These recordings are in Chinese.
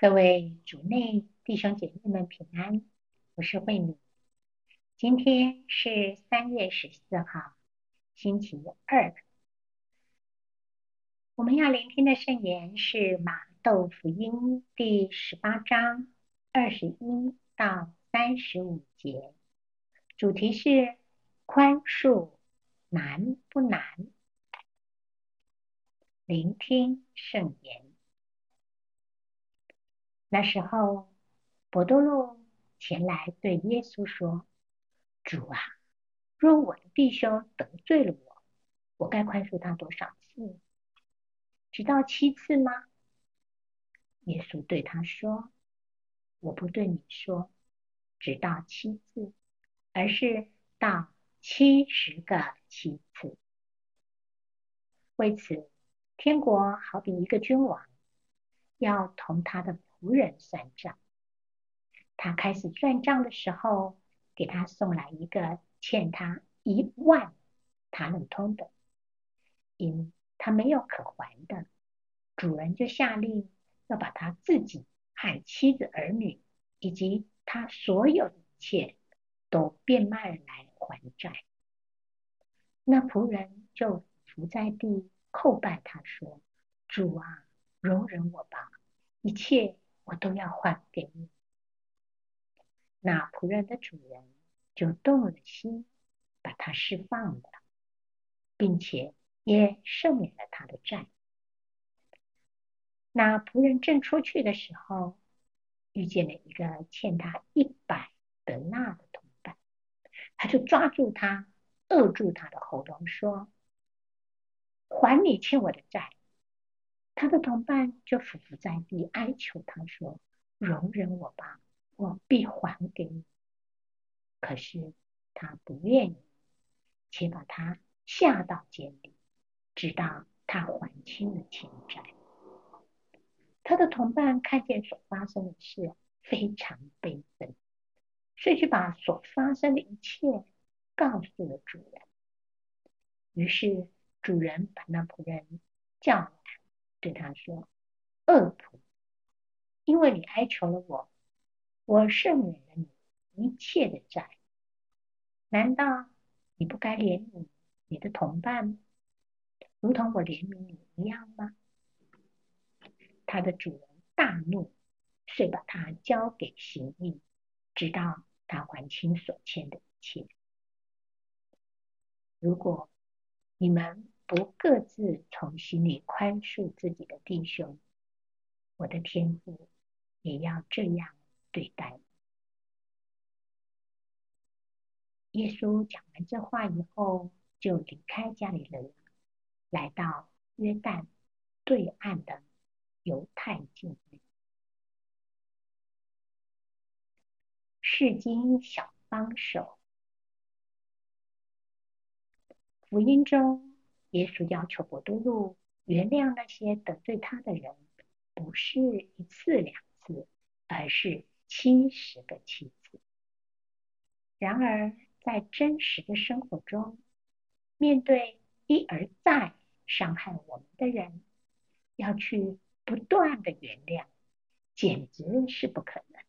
各位主内弟兄姐妹们平安，我是慧敏。今天是三月十四号，星期二。我们要聆听的圣言是马窦福音第十八章二十一到三十五节，主题是宽恕难不难？聆听圣言。那时候，伯多禄前来对耶稣说：“主啊，若我的弟兄得罪了我，我该宽恕他多少次？直到七次吗？”耶稣对他说：“我不对你说，直到七次，而是到七十个七次。为此，天国好比一个君王，要同他的。”仆人算账，他开始算账的时候，给他送来一个欠他一万塔冷通的，因他没有可还的，主人就下令要把他自己和妻子儿女以及他所有的一切都变卖来还债。那仆人就伏在地叩拜他说：“主啊，容忍我吧，一切。”我都要还给你。那仆人的主人就动了心，把他释放了，并且也赦免了他的债。那仆人正出去的时候，遇见了一个欠他一百德纳的同伴，他就抓住他，扼住他的喉咙，说：“还你欠我的债。”他的同伴就伏伏在地哀求他说：“容忍我吧，我必还给你。”可是他不愿意，且把他下到监里，直到他还清了欠债。他的同伴看见所发生的事，非常悲愤，遂去把所发生的一切告诉了主人。于是主人把那仆人叫。对他说：“恶仆，因为你哀求了我，我赦免了你一切的债，难道你不该怜悯你的同伴，如同我怜悯你一样吗？”他的主人大怒，遂把他交给刑役，直到他还清所欠的一切。如果你们，不各自从心里宽恕自己的弟兄，我的天父也要这样对待。耶稣讲完这话以后，就离开加里人，来到约旦对岸的犹太境内。释经小帮手，福音中。耶稣要求伯多禄原谅那些得罪他的人，不是一次两次，而是七十个七次。然而，在真实的生活中，面对一而再伤害我们的人，要去不断的原谅，简直是不可能。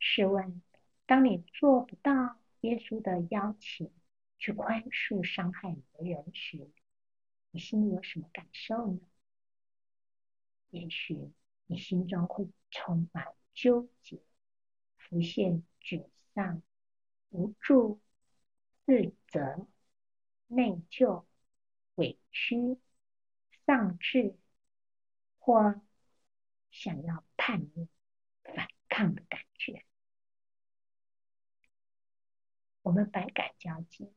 试问，当你做不到耶稣的邀请，去宽恕伤害你的人时，你心里有什么感受呢？也许你心中会充满纠结，浮现沮丧、无助、自责、内疚、委屈、丧志，或想要叛逆、反抗的感觉。我们百感交集。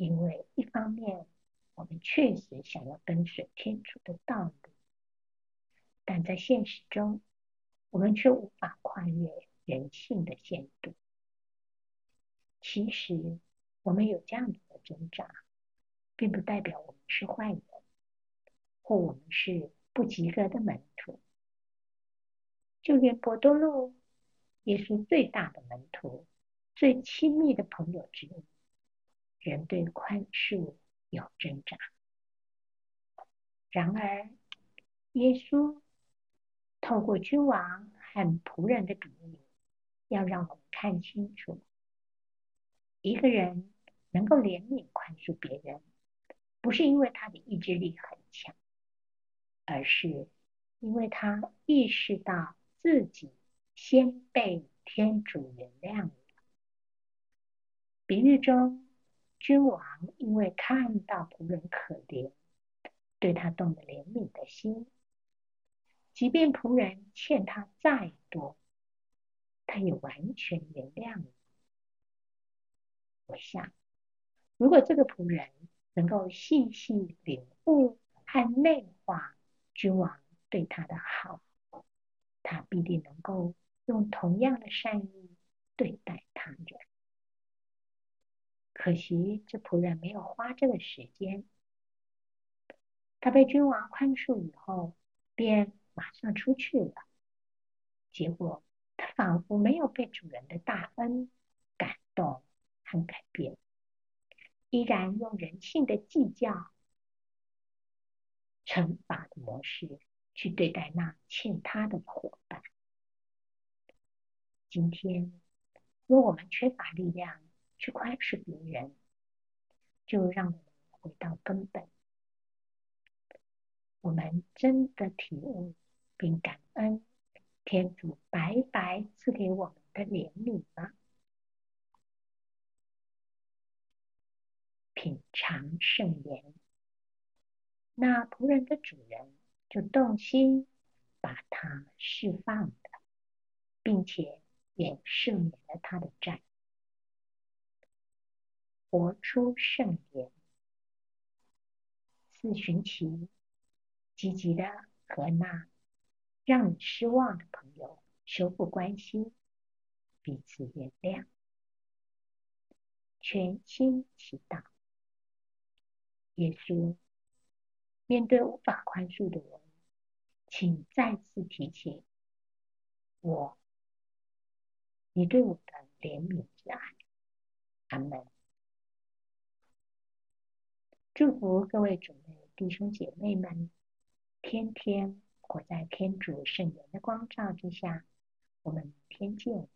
因为一方面，我们确实想要跟随天主的道路，但在现实中，我们却无法跨越人性的限度。其实，我们有这样子的挣扎，并不代表我们是坏人，或我们是不及格的门徒。就连伯多禄，耶稣最大的门徒、最亲密的朋友之一。人对宽恕有挣扎，然而耶稣透过君王和仆人的比喻，要让我们看清楚，一个人能够怜悯宽恕别人，不是因为他的意志力很强，而是因为他意识到自己先被天主原谅了。比喻中，君王因为看到仆人可怜，对他动了怜悯的心，即便仆人欠他再多，他也完全原谅了。我想，如果这个仆人能够细细领悟和内化君王对他的好，他必定能够用同样的善意对待他人。可惜，这仆人没有花这个时间。他被君王宽恕以后，便马上出去了。结果，他仿佛没有被主人的大恩感动和改变，依然用人性的计较、惩罚的模式去对待那欠他的伙伴。今天，若我们缺乏力量，去宽恕别人，就让我们回到根本。我们真的体悟并感恩天主白白赐给我们的怜悯吗？品尝圣言，那仆人的主人就动心把他释放了，并且也赦免了他的债。活出圣言，四旬期，积极的和那让你失望的朋友修复关系，彼此原谅，全心祈祷。耶稣，面对无法宽恕的人，请再次提醒我，你对我的怜悯之爱。阿门。祝福各位主内弟兄姐妹们，天天活在天主圣言的光照之下。我们明天见。